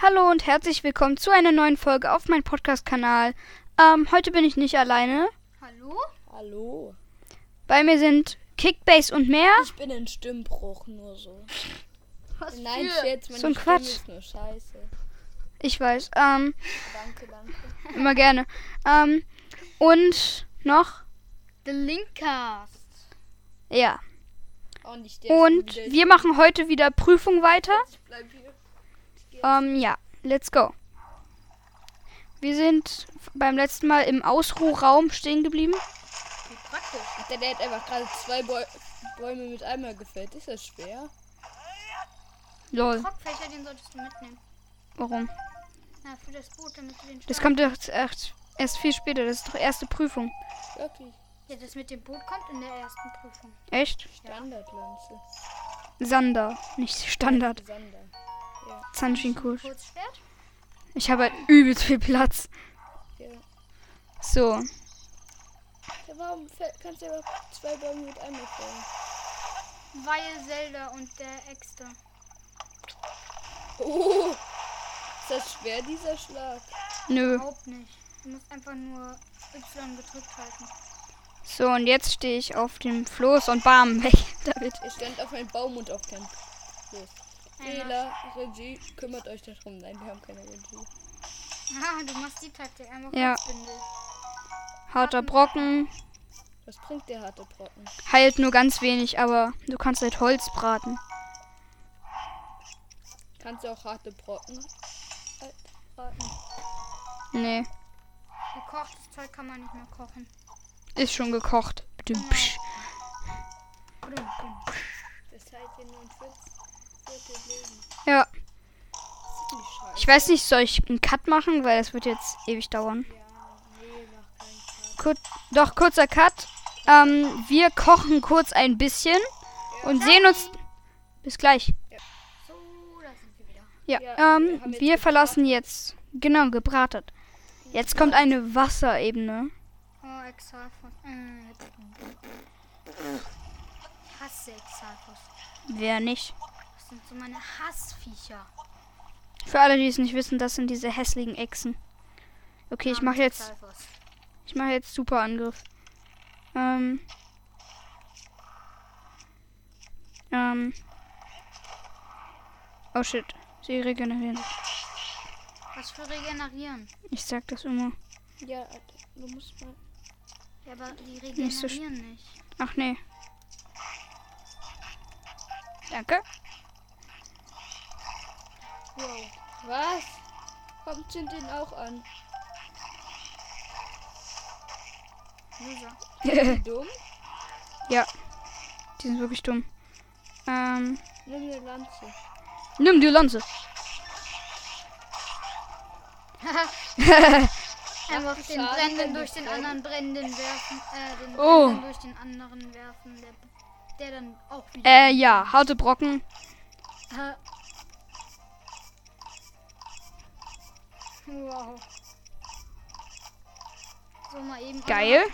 Hallo und herzlich willkommen zu einer neuen Folge auf meinem Podcast-Kanal. Ähm, heute bin ich nicht alleine. Hallo? Hallo. Bei mir sind Kickbase und mehr. Ich bin in Stimmbruch nur so. Was Nein, für? Scherz, meine So ein Stimme Quatsch. ist nur scheiße. Ich weiß. Ähm, Danke, danke. immer gerne. Ähm, und noch? The Linkcast. Ja. Und, Und wir machen heute wieder Prüfung weiter. Ich bleib hier. Ähm, ja. Let's go. Wir sind beim letzten Mal im Ausruhraum stehen geblieben. Wie praktisch. Der, der hat einfach gerade zwei Bäu Bäume mit einmal gefällt. Ist das schwer? Lol. Krockfächer, den solltest du mitnehmen. Warum? Na, für das Boot, damit du den Das starten- kommt erst, erst, erst viel später. Das ist doch erste Prüfung. Wirklich. Ja, das mit dem Boot kommt in der ersten Prüfung. Echt? Standardlanze. Sander, nicht Standard. Zahnschinkusch. Kurzschwert? Ich habe halt übelst viel Platz. Ja. So. ja warum kannst du aber zwei Bäume mit einmal fällen? Weil Zelda und der Äxte. Oh! Ist das schwer, dieser Schlag? Nö. Überhaupt nicht. Du musst einfach nur Y gedrückt halten. So, und jetzt stehe ich auf dem Floß und bam, weg damit. Ich stand auf einem Baum und auf kein. Los. Fehler, Regie, kümmert euch darum. Nein, wir haben keine Regie. Ah, du machst die Taktik. Einfach Ja. Holzbindel. Harter Brocken. Was bringt der harte Brocken? Heilt nur ganz wenig, aber du kannst halt Holz braten. Kannst du auch harte Brocken halt braten? Nee, Gekochtes Zeug kann man nicht mehr kochen. ist schon gekocht. Blum. Das heißt hier nur ein Viertel Leben. Ja, ich weiß nicht, soll ich einen Cut machen, weil das wird jetzt ewig dauern. Kur doch, kurzer Cut. Ähm, wir kochen kurz ein bisschen und sehen uns. Bis gleich. Ja, ähm, wir verlassen jetzt. Genau, gebratet. Jetzt kommt eine Wasserebene. Oh, Exalfos. Äh, ich hasse Exalfos. Wer nicht? Das sind so meine Hassviecher. Für alle, die es nicht wissen, das sind diese hässlichen Echsen. Okay, ich Ja, mache jetzt, ich mache jetzt super Angriff. Ähm. Ähm. Oh shit, sie regenerieren. Was für regenerieren? Ich sag das immer. Ja, du musst mal. Ja, aber die Nicht so regenerieren nicht. Ach nee. Danke. Wow. Was? Kommt zünd den auch an. Loser. Dumm? ja. Die sind wirklich dumm. Ähm. Nimm eine Lanze. Nimm die Lanze. Einfach den Schaden, Brennenden durch die den brennen? anderen Brennenden werfen. Äh, den Oh. Brennenden durch den anderen werfen. Der, der dann auch wieder. Äh, ja, harte Brocken. Äh. Wow. So mal eben. Geil.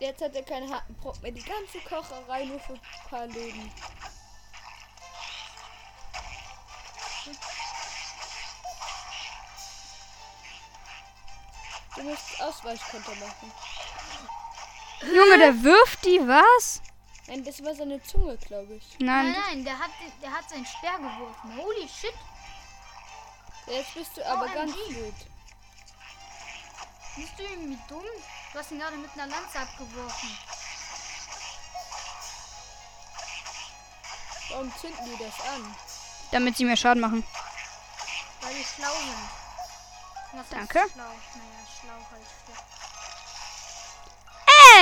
Jetzt hat er keine harten Brocken mehr. Die ganze Kocherei nur für ein paar Leben. Du musst Ausweichkonter machen. Junge, der wirft die, was? Nein, das war seine Zunge, glaube ich. Nein, Nein. nein, der hat, der hat seinen Speer geworfen. Holy shit. Jetzt bist du aber OMG. ganz gut. Bist du irgendwie dumm? Du hast ihn gerade mit einer Lanze abgeworfen. Warum zünden die das an? Damit sie mehr Schaden machen. Weil die schlau sind. Was Danke. Schlau. Naja, schlau halt. Ja.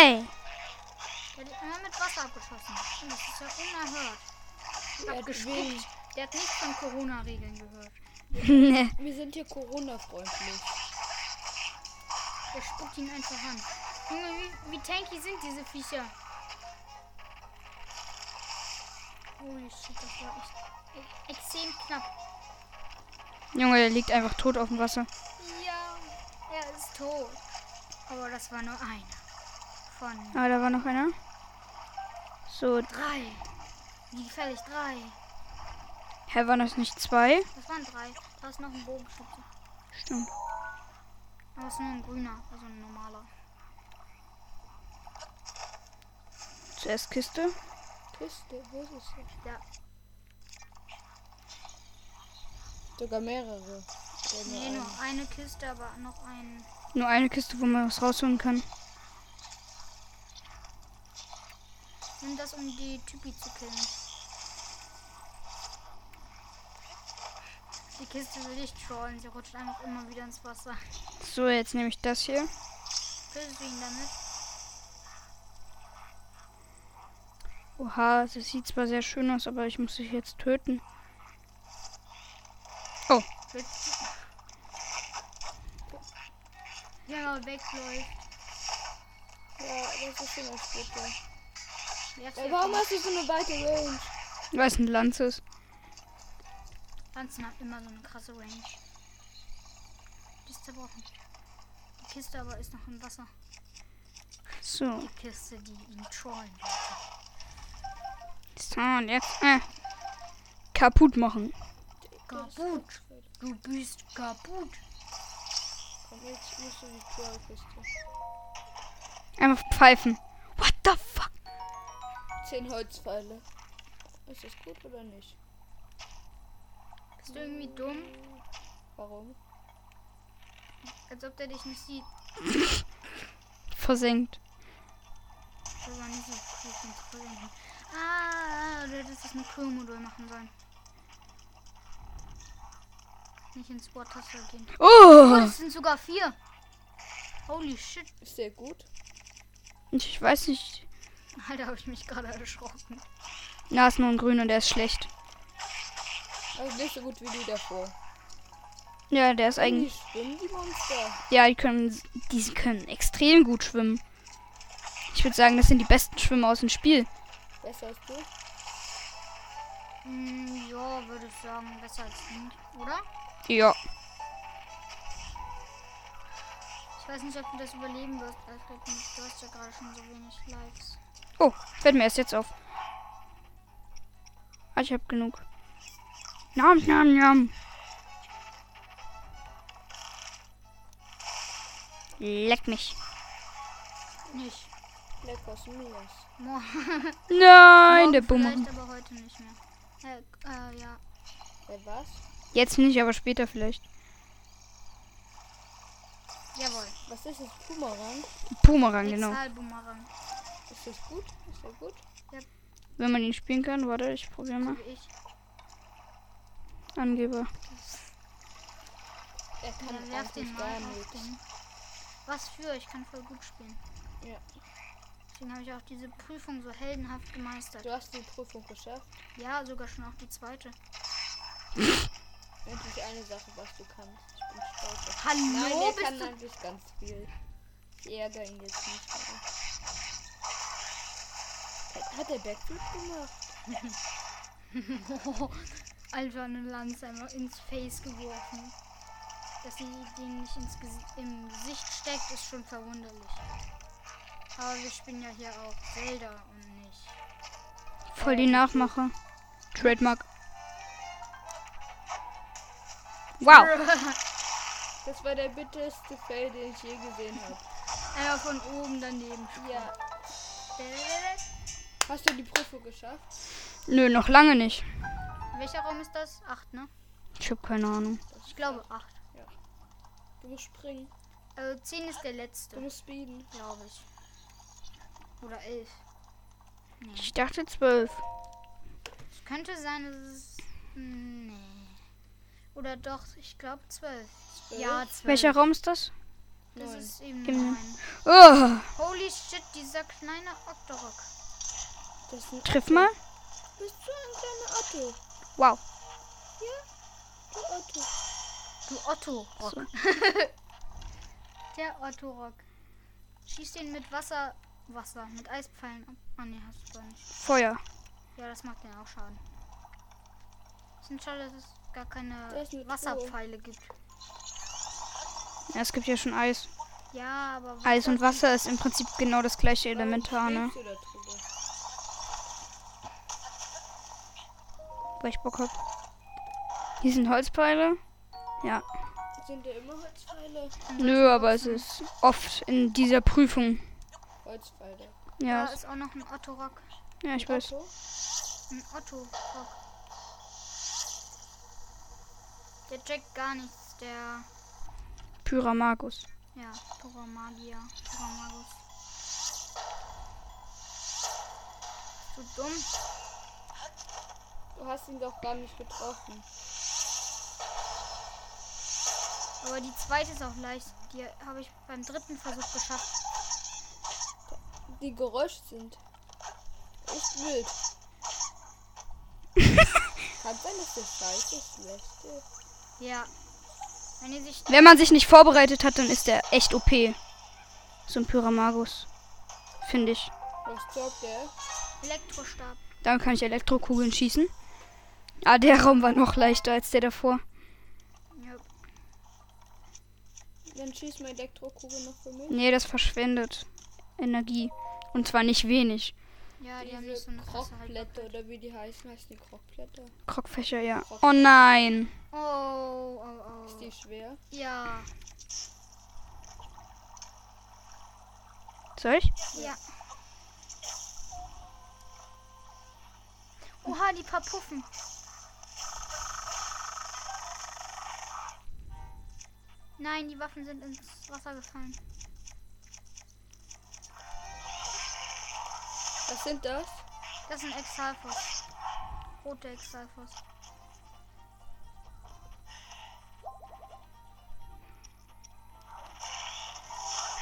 Ey! Der hat immer mit Wasser abgeschossen. Das ist ja unerhört. Er hat Abgespuckt. wenig. Der hat nichts von Corona-Regeln gehört. Wir sind hier Corona-freundlich. Der spuckt ihn einfach an. Junge, wie, wie tanky sind diese Viecher? Holy shit, das war echt extrem knapp. Junge, der liegt einfach tot auf dem Wasser. Ja, er ist tot. Aber das war nur einer. Von Ah, da war noch einer. So, drei. Wie gefährlich, drei. Hä, waren das nicht zwei? Das waren drei. Da ist noch ein Bogenschütze. Stimmt. Aber es ist nur ein grüner, also ein normaler. Zuerst Kiste. Kiste, wo ist es? Ja. Sogar mehrere. Nee, eine? nur eine Kiste, aber noch ein. Nur eine Kiste, wo man was rausholen kann. Nimm das, um die Typi zu killen. Kiste will ich trollen. Sie rutscht einfach immer wieder ins Wasser. So, jetzt nehme ich das hier. Killst du ihn damit? Oha, das sieht zwar sehr schön aus, aber ich muss dich jetzt töten. Du- Ja, aber wegläuft. Ja, das ist schon das Gute. Warum hast du so eine weite Range? Weil es eine Lanze ist. Lanzen hat immer so eine krasse Range. Die ist zerbrochen. Die Kiste aber ist noch im Wasser. So. Die Kiste, die ihn trollen wollte. So, und jetzt äh, kaputt machen. Kaputt. Du bist kaputt. Komm, jetzt musst du die Trollkiste. Einfach pfeifen. What the fuck? Zehn Holzpfeile. Ist das gut oder nicht? Bist du irgendwie dumm? Warum? Als ob der dich nicht sieht. Versenkt. Das war nicht so cool zum Versenken. Ah, du hättest das mit Crew-Modul machen sollen. Nicht ins Watertaster gehen. Oh, Oh! das sind sogar vier. Holy shit. Ist der gut? Ich weiß nicht. Alter, habe ich mich gerade erschrocken. Na, ist nur ein Grün und der ist schlecht. Also nicht so gut wie die davor. Ja, der ist Die eigentlich. schwimmen, die Monster. Ja, die können, die können extrem gut schwimmen. Ich würde sagen, das sind die besten Schwimmer aus dem Spiel. Besser als du? Hm, ja, würde ich sagen, besser als Link, oder? Ja. Ich weiß nicht, ob du das überleben wirst, Alfred. Du hast ja gerade schon so wenig Likes. Oh, fällt mir erst jetzt auf. Ah, ich hab genug. Nam, nam, nam. Leck mich. Nicht. Lecker Mias. Mo Nein, morgen der Bumerang. Vielleicht, aber heute nicht mehr. Äh, äh, ja. Wer was? Jetzt nicht, aber später vielleicht. Jawohl. Was ist das? Pumarang? Bumerang, genau. Exhalbumerang. Ist das gut? Ist der gut? Wenn man ihn spielen kann, warte, ich probiere mal. ich. Angeber. Er kann Ja, werf den mal auf nichts. den. Was für? Ich kann voll gut spielen. Ja. Deswegen habe ich auch diese Prüfung so heldenhaft gemeistert. Du hast die Prüfung geschafft. Ja, sogar schon auch die zweite. Endlich eine Sache, was du kannst. Ich bin stolz auf Hallo, Nein, der bist kann du... eigentlich ganz viel. Ich ärgere ihn jetzt nicht. Aber. Hat- Hat der Backflip gemacht? Alter, eine Lanze einmal ins Face geworfen. Dass sie den nicht ins Gesi im Gesicht steckt, ist schon verwunderlich. Aber wir spielen ja hier auch Zelda und nicht. Voll die Nachmacher. Trademark. Wow. Das war der bitterste Fail, den ich je gesehen habe. Einmal von oben daneben. Ja. Hast du die Prüfung geschafft? Nö, noch lange nicht. Welcher Raum ist das? Acht, ne? Ich hab keine Ahnung. Ich glaube acht. Du musst springen. Also zehn ist der Du letzte, musst speeden. glaube ich. Oder elf. Nee. Ich dachte zwölf. Es könnte sein, dass es. Nee. Oder doch, ich glaube zwölf. Ja, zwölf. Welcher Raum ist das? Das Neun. ist eben mir. neun. Oh, Holy shit, dieser kleine Octorok. Triff mal. Bist du ein kleiner Otto? Wow. Du Otto. Du Otto Rock. So. Der Otto Rock. Schieß den mit Wasser. Wasser. Mit Eispfeilen ab. Ah ne, hast du gar nicht. Feuer. Ja, das macht den auch Schaden. Ich finde schade, dass es gar keine ist. Wasserpfeile gibt. Ja, es gibt ja schon Eis. Ja, aber Eis und Wasser ist im Prinzip genau das gleiche Elementar, ne? schwebst du da drüber? Weil ich Bock hab. Hier sind Holzpfeile. Ja. Sind da immer Holzpfeile? Nö, aber es ist oft in dieser Prüfung. Holzpfeile. Da Ja, ist auch noch ein Otto-Rock. ja ich weiß. Otto? Ein Otto-Rock. Der checkt gar nichts, der. Pyramagus. Ja, purer Magier. Purer Magus. Du dumm. Du hast ihn doch gar nicht getroffen. Aber die zweite ist auch leicht. Die habe ich beim dritten Versuch geschafft. Die Geräusche sind echt wild. Kann sein, dass der scheiße schlecht ist. Ja. Wenn sich. Wenn man sich nicht vorbereitet hat, dann ist der echt OP. So ein Pyramagus. Finde ich. Was sagt der? Elektrostab. Dann kann ich Elektrokugeln schießen. Ah, der Raum war noch leichter als der davor. Ja. Dann schieß mal Elektrokugel noch für mich. Nee, das verschwendet Energie. Und zwar nicht wenig. Ja, die haben nicht so eine Krockblätter oder wie die heißen, heißen die Krockblätter. Krogfächer, ja. Oh nein. Oh, oh, Ist oh. die schwer? Ja. Soll ich? Ja. Oha, die paar Puffen. Nein, die Waffen sind ins Wasser gefallen. Was sind das? Das sind Exalfos. Rote Exalfos.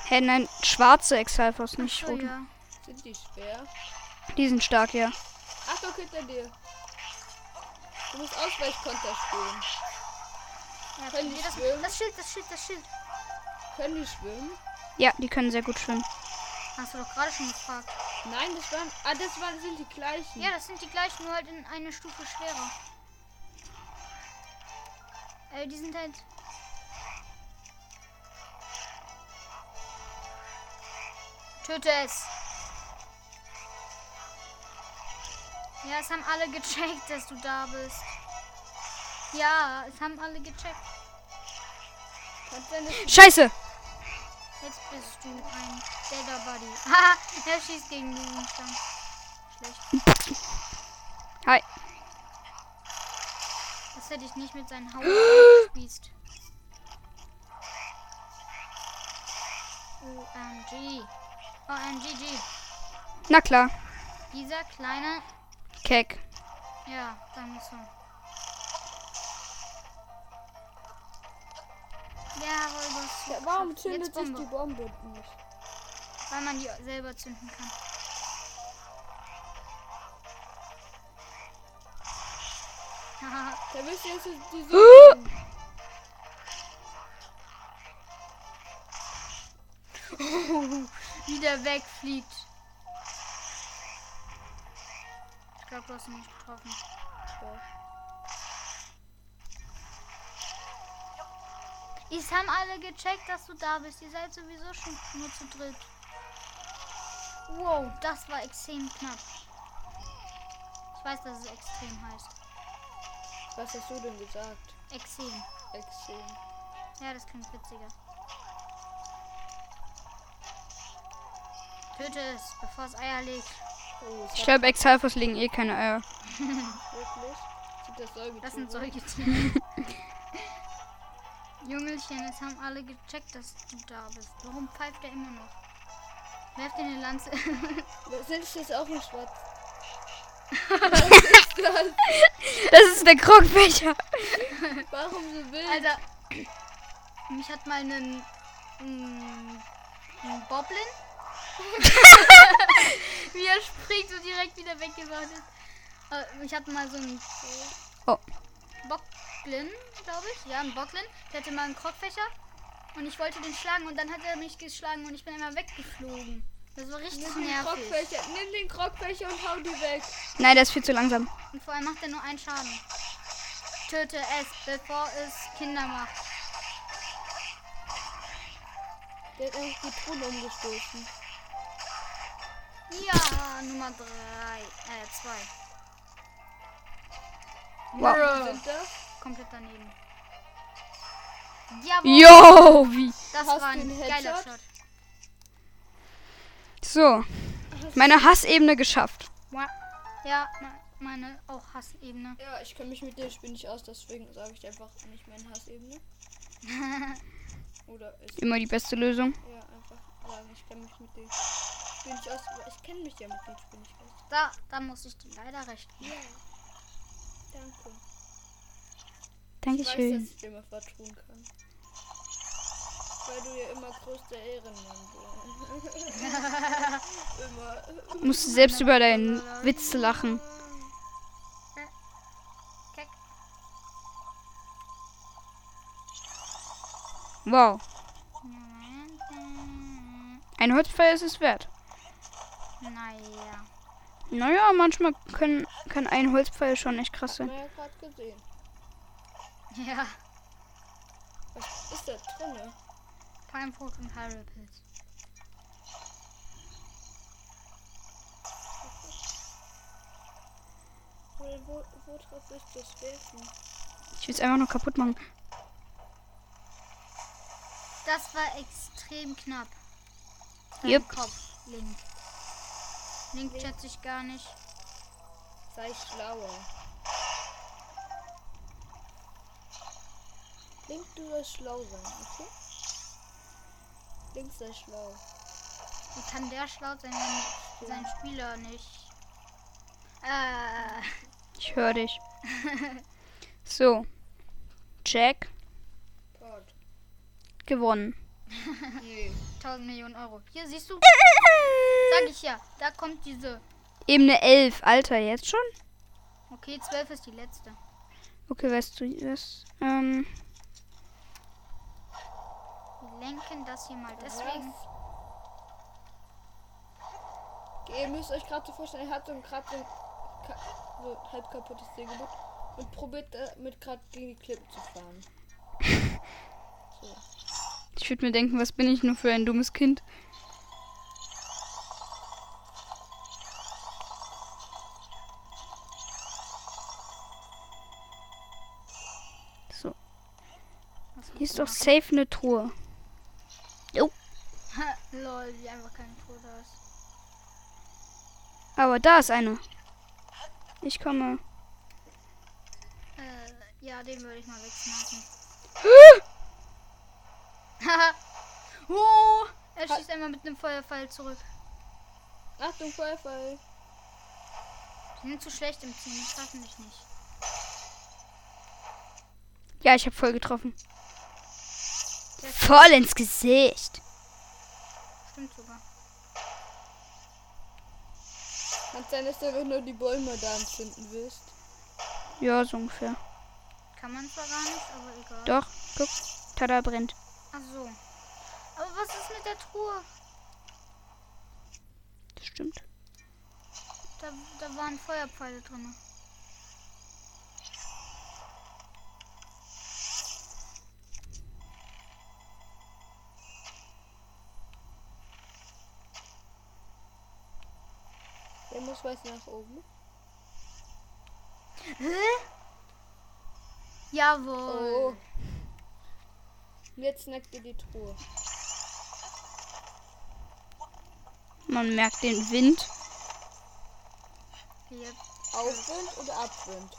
Hä, nein, schwarze Exalfos, nicht Ach so, ja. Sind die schwer? Die sind stark, ja. Achtung hinter dir. Du musst Ausweichkonter spielen. Ja Können die das, schwimmen? das Schild, das Schild, das Schild. Können die schwimmen? Ja, die können sehr gut schwimmen. Hast du doch gerade schon gefragt. Nein, das waren. Ah, das waren sind die gleichen. Ja, das sind die gleichen, nur halt in eine Stufe schwerer. Äh, die sind halt. Töte es! Ja, es haben alle gecheckt, dass du da bist. Ja, es haben alle gecheckt. Scheiße! Jetzt bist du ein Deader Buddy. Haha, er schießt gegen den Gegenstand. Schlecht. Hi. Das hätte ich nicht mit seinen Hauen gespießt. OMG. OMGG. Na klar. Dieser kleine. Keck. Ja, danke so. Ja. Ja, warum zündet sich die Bombe nicht? Weil man die selber zünden kann. Da müsst ihr jetzt die so. Wie der wegfliegt. Ich glaube, du hast ihn nicht getroffen. Es haben alle gecheckt, dass du da bist. Ihr seid sowieso schon nur zu dritt. Wow, das war extrem knapp. Ich weiß, dass es extrem heißt. Was hast du denn gesagt? Extrem. Extrem. Ja, das klingt witziger. Töte es, bevor es Eier legt. Oh, Ich glaube, Exalfos legen eh keine Eier. wirklich. Sind das Säugetiere? Das sind Säugetiere. Jungelchen, es haben alle gecheckt, dass du da bist. Warum pfeift er immer noch? Werf dir eine Lanze. Sind es jetzt auch in schwarz? Das ist der Krogfächer. Warum so wild? Alter, mich hat mal einen, einen, einen Boblin. Wie er springt und direkt wieder weggemacht ist. Äh, Ich hatte mal so einen Oh. Boblin, glaube ich. Ja, einen Boblin. Der hatte mal einen Krogfächer. Und ich wollte den schlagen und dann hat er mich geschlagen und ich bin immer weggeflogen. Das war richtig Nimm den nervig. Krogfächer, nimm den Krogfächer und hau die weg. Nein, der ist viel zu langsam. Und vor allem macht er nur einen Schaden. Töte es, bevor es Kinder macht. Der hat eigentlich die Truhe umgestoßen. Ja, Nummer 3. Äh, 2. Wow. Das? Komplett daneben. Jawohl, Yo, wie? das Hast war ein geiler? Shot. So, meine Hassebene geschafft. Ja, me- meine auch Hassebene. Ja, ich kenne mich mit dem Spiel nicht aus, deswegen sage ich einfach nicht meine Hassebene. Oder ist Immer die beste Lösung. ja einfach sagen, ich kenne mich mit dem Spiel nicht aus, aber ich kenne mich ja mit dem Spiel nicht aus. Da, da muss ich dir leider recht geben. Ja. Danke. Ich weiß, Dankeschön. dass ich dir mal kann. Weil du ja immer größter Ehrenmann bist. immer. Musst du selbst über deinen Witz lachen. Wow. Ein Holzpfeil ist es wert. Naja. Naja, manchmal können, kann ein Holzpfeil schon echt krass sein. ja. Ja. Was ist da drinne? Palmfrucht und Pilz. Wo, wo, drauf ist das werfen? Ich will es einfach nur kaputt machen. Das war extrem knapp. Dein Kopf, Link. Link schätze ich gar nicht. Sei schlauer. Link, du sollst schlau sein, okay? Link sei schlau. Wie kann der schlau sein, wenn sein Spieler nicht. Äh. Ich höre dich. So. Jack Gott. gewonnen. Nee. 1000 Millionen Euro. Hier siehst du, sag ich ja, da kommt diese. Ebene 11. Alter, jetzt schon? Okay, 12 ist die letzte. Okay, weißt du das? Ähm, lenken das hier mal deswegen. Ihr müsst euch gerade so vorstellen, er hat so ein gerade so, so halb kaputtes Ding gemacht und probiert damit gerade gegen die Klippen zu fahren. So. ich würde mir denken, was bin ich nur für ein dummes Kind? So, Was hier ist doch safe eine Truhe. Lol, wie einfach kein Tor da ist. Aber da ist eine. Ich komme. Äh, ja, den würde ich mal wegschmeißen. Haha. oh, er schießt einmal mit einem Feuerpfeil zurück. Achtung, Feuerfall. Die sind zu schlecht im Team, die treffen dich nicht. Ja, ich habe voll getroffen. Voll ins Gesicht. Stimmt sogar. Kann sein, dass du einfach nur die Bäume da entzünden willst. Ja, so ungefähr. Kann man zwar gar nicht, aber egal. Doch, guck. Tada brennt. Ach so. Aber was ist mit der Truhe? Das stimmt. Da, da waren Feuerpfeile drin. Der muss weiß nach oben. Hä? Jawohl. Oh. Jetzt snackt ihr die Truhe. Man merkt den Wind. Hier. Aufwind oder Abwind?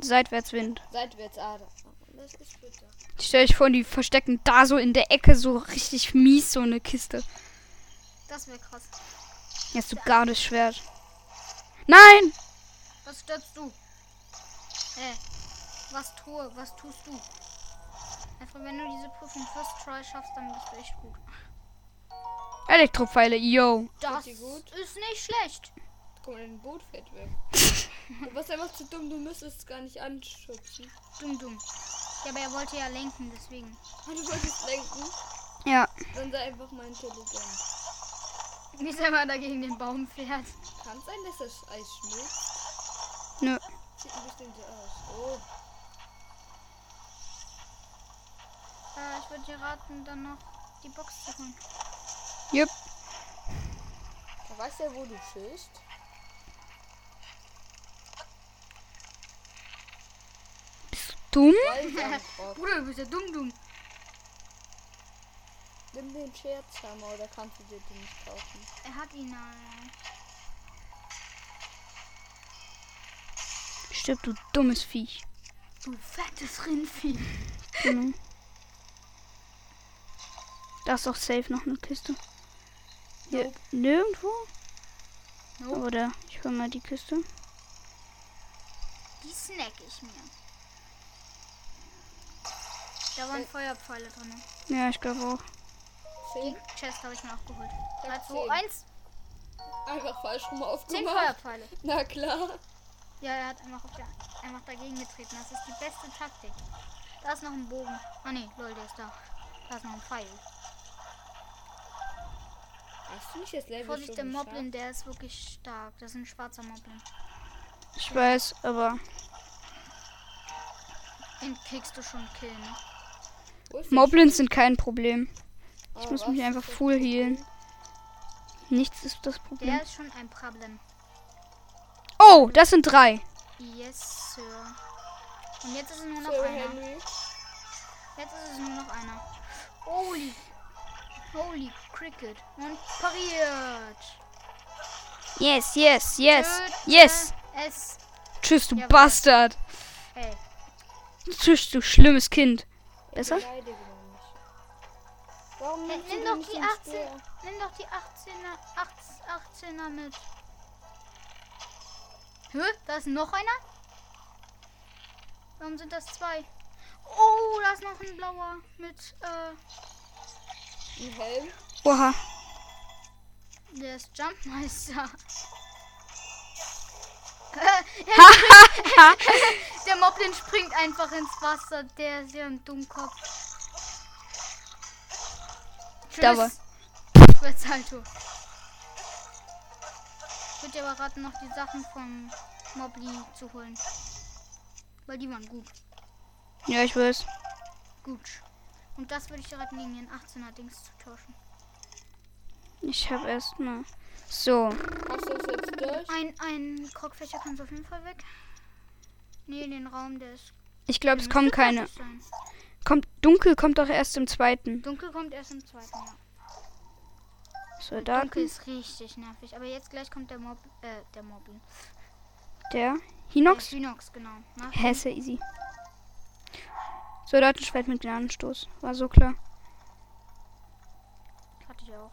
Seitwärtswind. Seitwärts, ah, da. Das ist bitter. Stell dich vor, die verstecken da so in der Ecke so richtig mies so eine Kiste. Das wäre krass. Jetzt du Gardeschwert. Nein! Was stürzt du? Äh, was tue? Was tust du? Einfach wenn du diese Prüfung First Try schaffst, dann bist du echt gut. Elektropfeile, yo. Das ist nicht schlecht. Guck mal, dein Boot fährt weg. du warst einfach zu dumm, du müsstest es gar nicht anschubsen. Dumm, dumm. Ja, aber er wollte ja lenken, deswegen. Ah, du wolltest lenken? Ja. Dann sei einfach mal intelligent. Wie immer da gegen den Baum fährt. Kann sein, dass das Eis schmilzt. Nö. Sieht ein bisschen so aus. Oh. Äh, ich würde dir raten, dann noch die Box zu holen. Jupp. Da weißt ja, wo du schießt. dumm? Balsamkrock. Bruder, du bist ja dumm, dumm. Nimm den Scherzhammer oder kannst du dir den nicht kaufen? Er hat ihn. Äh, Stirb, du dummes Viech. du fettes Rindvieh. Genau. Da ist doch safe noch eine Kiste. Hier, Nope. nirgendwo? Nope. Oder ich hol mal die Kiste. Die snack ich mir. Da waren Feuerpfeile drin. Ja, ich glaube auch. Die Zehn? Chest habe ich mir auch geholt. Ich 3, hab 2, zehn. 1. Einfach falsch rum 10 aufgemacht. Feuerpfeile. Na klar. Ja, er hat einfach, auf der, einfach dagegen getreten. Das ist die beste Taktik. Da ist noch ein Bogen. Ah ne, lol, der ist da. Da ist noch ein Pfeil. Hast du nicht das Level Vorsicht, der Moblin, der ist wirklich stark. Das ist ein schwarzer Moblin. Ich weiß, aber Den kriegst du schon killen. Ne? Moblins sind kein Problem. Ich Ah, muss mich einfach full healen. Nichts ist das Problem. Der ist schon ein Problem. Oh, das sind drei. Yes, Sir. Und jetzt ist es nur noch Sir einer. Henry. Jetzt ist es nur noch einer. Holy. Holy Cricket. Und pariert. Yes, yes, yes, Töte yes. Es. Tschüss, du Jawohl. Bastard. Ey. Tschüss, du schlimmes Kind. Besser? Warum nimm du doch die den 18. Speer? Nimm doch die 18er, 8, 18er mit. Hä? Da ist noch einer? Warum sind das zwei? Oh, da ist noch ein blauer mit, äh, Ein Helm? Oha. der ist Jumpmeister. der Moblin springt einfach ins Wasser. Der ist ja ein Dummkopf. Da war- Tschüss. Quetzalto. Ich würde dir aber raten, noch die Sachen vom Mobli zu holen. Weil die waren gut. Ja, ich weiß. Gut. Und das würde ich dir raten, gegen den 18er Dings zu tauschen. Ich habe erst mal. So. Hast du es jetzt durch? Ein, ein Krogfächer kann auf jeden Fall weg. Nee, den Raum, der ist. Ich glaube, es kommen keine. sein. Kommt dunkel kommt doch erst im zweiten. Dunkel kommt erst im zweiten, ja. Dunkel Soldaten. ist richtig nervig. Aber jetzt gleich kommt der Mob. Äh, der Moblin. Der Der Hinox. Hinox, genau. Nach Hä, ist ja easy. Soldatenschwert mit Gnadenstoß. War so klar. Hatte ich auch.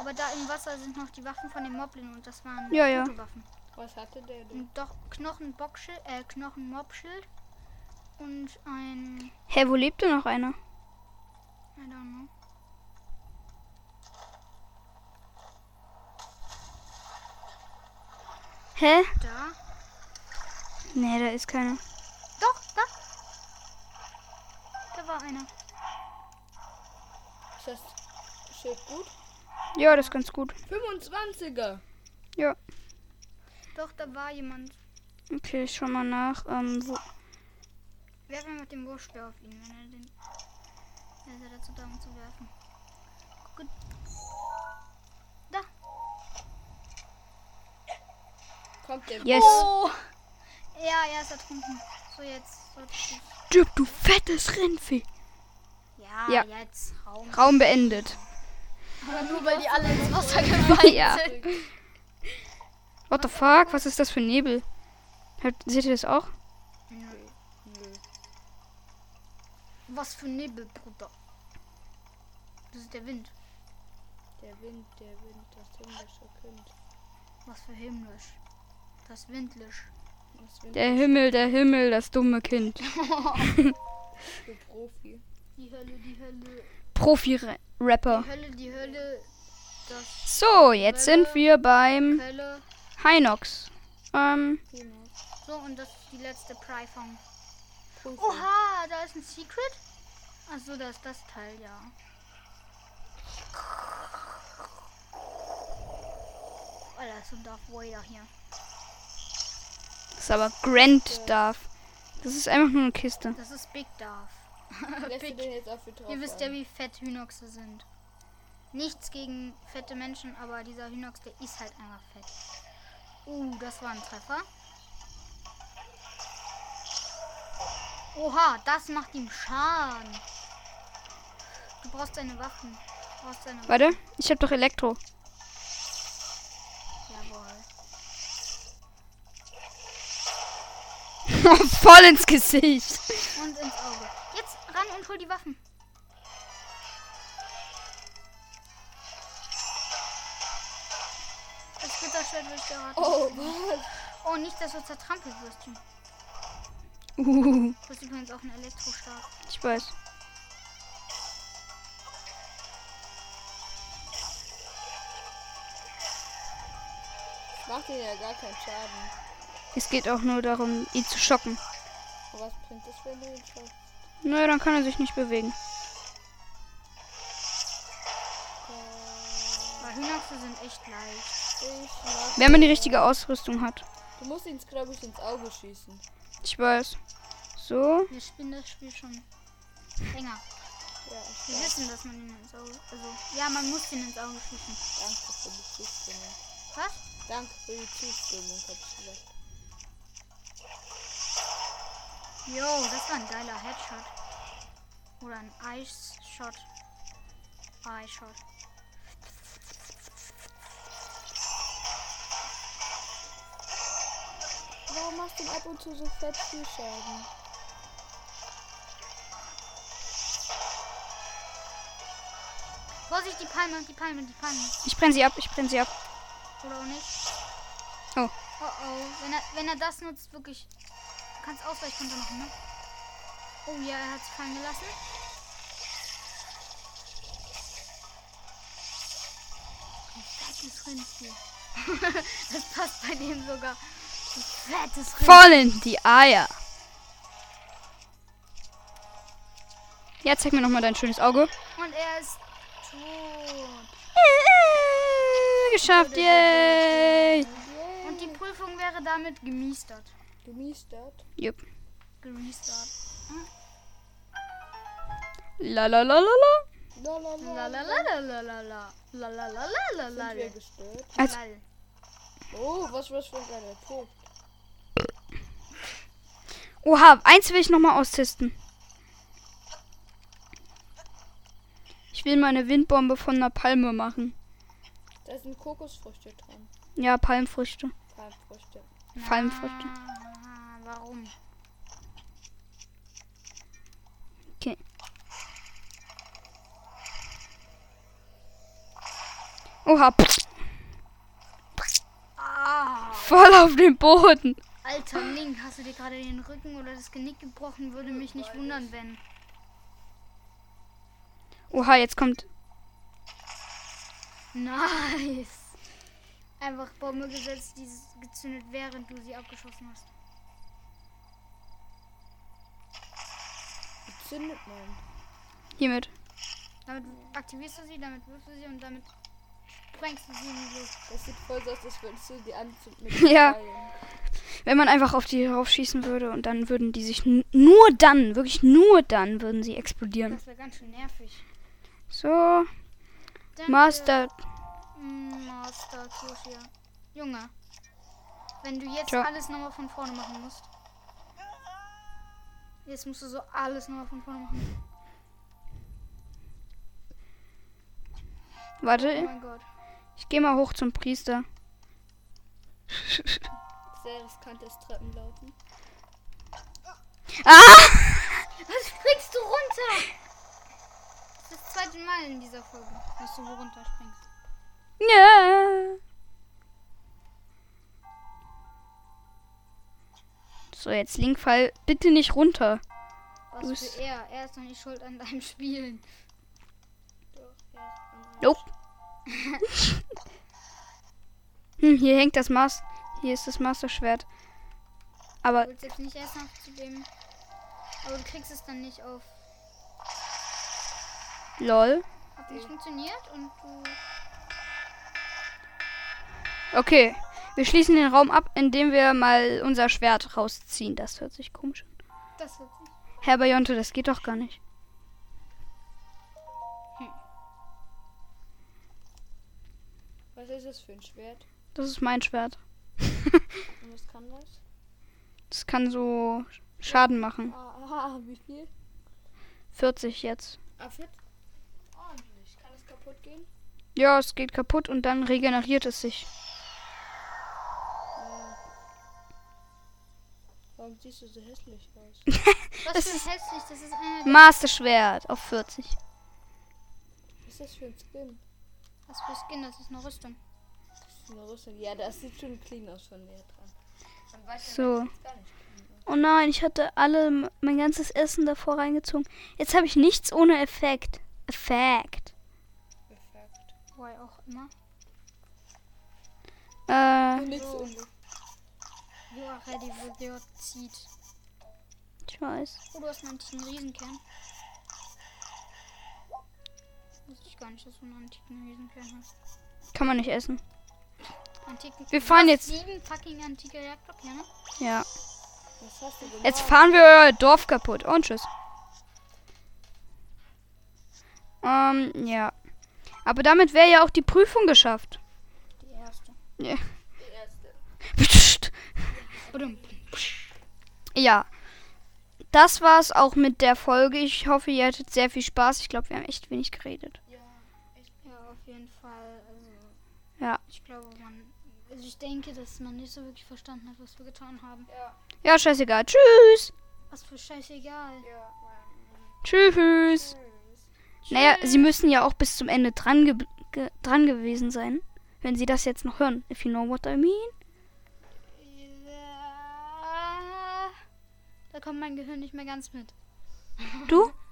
Aber da im Wasser sind noch die Waffen von dem Moblin und das waren Ja, ja. Waffen. Was hatte der denn? Und doch Knochen Bockschild, äh, Knochen Mobschild und ein Hä, wo lebt denn noch einer? I don't know. Hä? Da. Nee, da ist keiner. Doch, da. Da war einer. Ist das Schild gut? Ja, das ist ganz gut. 25er. Ja. Doch, da war jemand. Okay, ich schau mal nach. Ähm, wo. Werfen wir mit dem Wurfspeer auf ihn, wenn er den. Er ist ja dazu da, um zu werfen. Gut. Da. Kommt der Yes. Oh! Ja, er ist ertrunken. So, jetzt. Stirb, du fettes Rindvieh. Ja, Ja. jetzt. Raum. Raum beendet. Aber nur weil die alle ins Wasser gefallen Ja. sind. What the fuck? Was ist das für ein Nebel? Seht ihr das auch? Nö. Nö. Was für Nebel, Bruder. Das ist der Wind. Der Wind, der Wind, das himmlische Kind. Was für himmlisch. Das windlisch. Das Wind Der Himmel, der Himmel, das dumme Kind. für Profi. Die Hölle, die Hölle. Profi-Rapper. Die Hölle, die Hölle. Das So, jetzt sind wir beim Hölle. Hinox. Ähm. So, und das ist die letzte Pryfong. Profi. Oha, da ist ein Secret? Achso, da ist das Teil, ja. Oh, da ist ein Darth Vader hier. das ist aber Grand Darth. Das ist einfach nur eine Kiste. Das ist Big Darth. Big. den jetzt auf die drauf Ihr wisst ja, wie fett Hynoxe sind. Nichts gegen fette Menschen, aber dieser Hynox, der ist halt einfach fett. Uh, das war ein Treffer. Oha, das macht ihm Schaden. Du brauchst deine Waffen. Du brauchst deine Waffen. Warte, ich hab doch Elektro. Jawohl. Voll ins Gesicht. Und ins Auge. Jetzt ran und hol die Waffen. Das Splitterschwert will ich dir raten. Oh, was? Oh, nicht, dass du zertrampelt wirst. Jim. Uh, Du hast übrigens auch einen Elektrostab. ich weiß. Das macht dir ja gar keinen Schaden. Es geht auch nur darum, ihn zu schocken. Aber was bringt das, wenn du ihn schaffst? Naja, dann kann er sich nicht bewegen. Weil Hühnerfüße sind echt leicht. Ich Wenn man die richtige Ausrüstung hat. Du musst ihn, glaube ich, ins Auge schießen. Ich weiß. So. Wir spielen das Spiel schon länger. Ja, ich Wir weiß. wissen, dass man ihn ins Auge. Also, ja, man muss ihn ins Auge schießen. Danke für die Zustimmung. Was? Danke für die Zustimmung, hab ich gesagt. Jo, das war ein geiler Headshot. Oder ein Ice Shot. Warum machst du ab und zu so fett viel Schaden? Vorsicht, die Palme, die Palme, die Palme. Ich brenne sie ab, ich brenne sie ab. Oder auch nicht. Oh. Oh oh. Wenn er, wenn er das nutzt, wirklich. Du kannst Ausweichkonter machen, ne? Oh ja, er hat sich fallen gelassen. Ein fettes Rindvieh. das passt bei dem sogar. Fettes Rind. Voll in die Eier. Ja, zeig mir nochmal dein schönes Auge. Und er ist tot. Geschafft, yay! Und die Prüfung wäre damit gemiestert. Gemiestert? Jupp. Yep. Gemiestert. Hm? La la la la la. Lalalala. Als, oh, was, was für ein kleiner Po. Oha, eins will ich nochmal austesten. Ich will meine Windbombe von einer Palme machen. Da sind Kokosfrüchte dran. Ja, Palmfrüchte. Palmfrüchte. Palmfrüchte. Ah, warum? Okay. Oha, Ah, voll auf dem Boden. Alter Link, hast du dir gerade den Rücken oder das Genick gebrochen? Würde mich nicht wundern, wenn. Oha, jetzt kommt. Nice. Einfach Bombe gesetzt, die gezündet, während du sie abgeschossen hast. Wie zündet man? Hiermit. Damit aktivierst du sie, damit wirfst du sie und damit sprengst du sie in die Luft. Das sieht voll so aus, als würdest du die anzünden mit Ja. Pfeilen. Wenn man einfach auf die raufschießen würde und dann würden die sich nur dann, wirklich nur dann, würden sie explodieren. Das wäre ganz schön nervig. So, Danke. Master. Mm, Master Kirschia. Junge, wenn du jetzt Tja. alles nochmal von vorne machen musst. Jetzt musst du so alles nochmal von vorne machen. Oh Warte, mein Gott. ich gehe mal hoch zum Priester. Sehr riskantes Treppenlaufen. Ah! Was springst du runter? Das ist das zweite Mal in dieser Folge, dass du wo runterspringst. Ja. So, jetzt Link, fall bitte nicht runter. Du Was bist- für er? Er ist doch nicht schuld an deinem Spielen. Nope. hm, hier hängt das Master. Hier ist das Masterschwert. Du Aber willst jetzt nicht erst noch zu dem. Aber du kriegst es dann nicht auf. lol. Hat nicht funktioniert und du. Okay, wir schließen den Raum ab, indem wir mal unser Schwert rausziehen. Das hört sich komisch an. Das wird sich. Herr Bayonte, das geht doch gar nicht. Was ist das für ein Schwert? Das ist mein Schwert. Und was kann das? Das kann so Schaden machen. Ah, wie viel? 40 jetzt. Ah, fit? Ordentlich. Kann es kaputt gehen? Ja, es geht kaputt und dann regeneriert es sich. Warum siehst du so hässlich aus? Was Das für ist- hässlich, das ist einer der Master Schwert auf 40. Was ist das für ein Skin? Was für Skin, das ist eine Rüstung. Eine Rüstung. Ja, das sieht schon clean aus von näher dran. So. aus. Oh nein, ich hatte alle mein ganzes Essen davor reingezogen. Jetzt habe ich nichts ohne Effekt. Effekt. Perfekt. Why auch immer. Äh, nichts so. ohne. You are ready with your seed. ich weiß. Oh, du hast einen antiken Riesenkern. Wusste ich gar nicht, dass du einen antiken Riesenkern hast. Kann man nicht essen. Antiken Wir fahren jetzt- Sieben fucking antike. Ja. Hast du denn? Jetzt fahren wir euer Dorf kaputt. Und tschüss. Ähm, ja. Aber damit wäre ja auch die Prüfung geschafft. Die erste. Ja. Die erste. Ja. Das war's auch mit der Folge. Ich hoffe, ihr hattet sehr viel Spaß. Ich glaube, wir haben echt wenig geredet. Ja, echt. Ja, auf jeden Fall. Also, Ja. ich glaube, man. Also, ich denke, dass man nicht so wirklich verstanden hat, was wir getan haben. Ja, Ja, scheißegal. Tschüss. Was für scheißegal. ja. Tschüss. Tschüss. Naja, sie müssen ja auch bis zum Ende dran, ge ge dran gewesen sein. Wenn sie das jetzt noch hören. If you know what I mean. Ja, Da kommt mein Gehirn nicht mehr ganz mit. Du?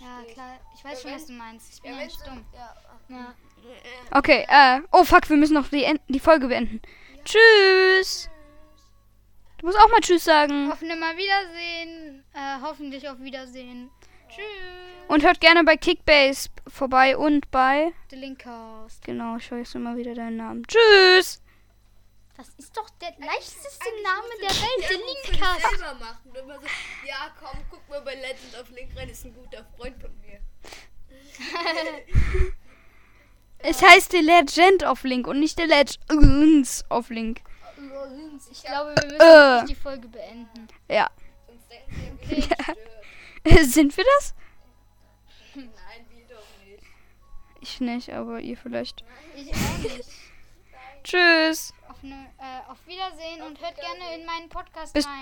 Ja, ich. klar. Ich weiß Ja, schon, wenn- was du meinst. Ich bin Ja, ja nicht dumm. Ja, Ja. Okay, äh. Oh fuck, wir müssen noch die, die Folge beenden. Tschüss. Du musst auch mal Tschüss sagen. Auf nimmer Wiedersehen. Äh, hoffentlich auf Wiedersehen. Tschüss. Und hört gerne bei Kickbase vorbei und bei. The Linkcast. Genau, ich vergesse immer wieder deinen Namen. Tschüss. Das ist doch der leichteste Name der Welt. Dich Linkcast. selber machen. Immer so, ja komm, guck mal bei Legend of Link rein, ist ein guter Freund von mir. Es heißt The Legend of Link und nicht The Legends of Link. Ich glaube, wir müssen Äh. die Folge beenden. Ja. Sind wir das? Nein, wir doch nicht. Ich nicht, aber ihr vielleicht. Ich auch nicht. Tschüss. Auf, ne, äh, auf Wiedersehen und hört gerne in meinen Podcast Bis- rein.